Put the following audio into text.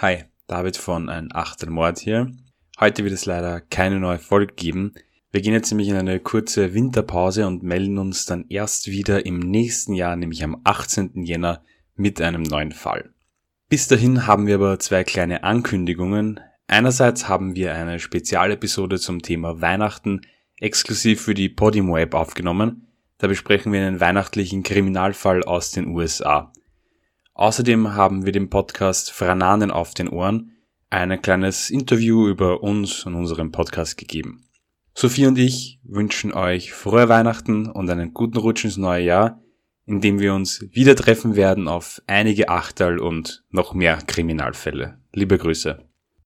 Hi, David von Ein Achter Mord hier. Heute wird es leider keine neue Folge geben. Wir gehen jetzt nämlich in eine kurze Winterpause und melden uns dann erst wieder im nächsten Jahr, nämlich am 18. Jänner, mit einem neuen Fall. Bis dahin haben wir aber zwei kleine Ankündigungen. Einerseits haben wir eine Spezialepisode zum Thema Weihnachten exklusiv für die Podimo App aufgenommen. Da besprechen wir einen weihnachtlichen Kriminalfall aus den USA. Außerdem haben wir dem Podcast Frananen auf den Ohren ein kleines Interview über uns und unseren Podcast gegeben. Sophie und ich wünschen euch frohe Weihnachten und einen guten Rutsch ins neue Jahr, in dem wir uns wieder treffen werden auf einige Achterl und noch mehr Kriminalfälle. Liebe Grüße.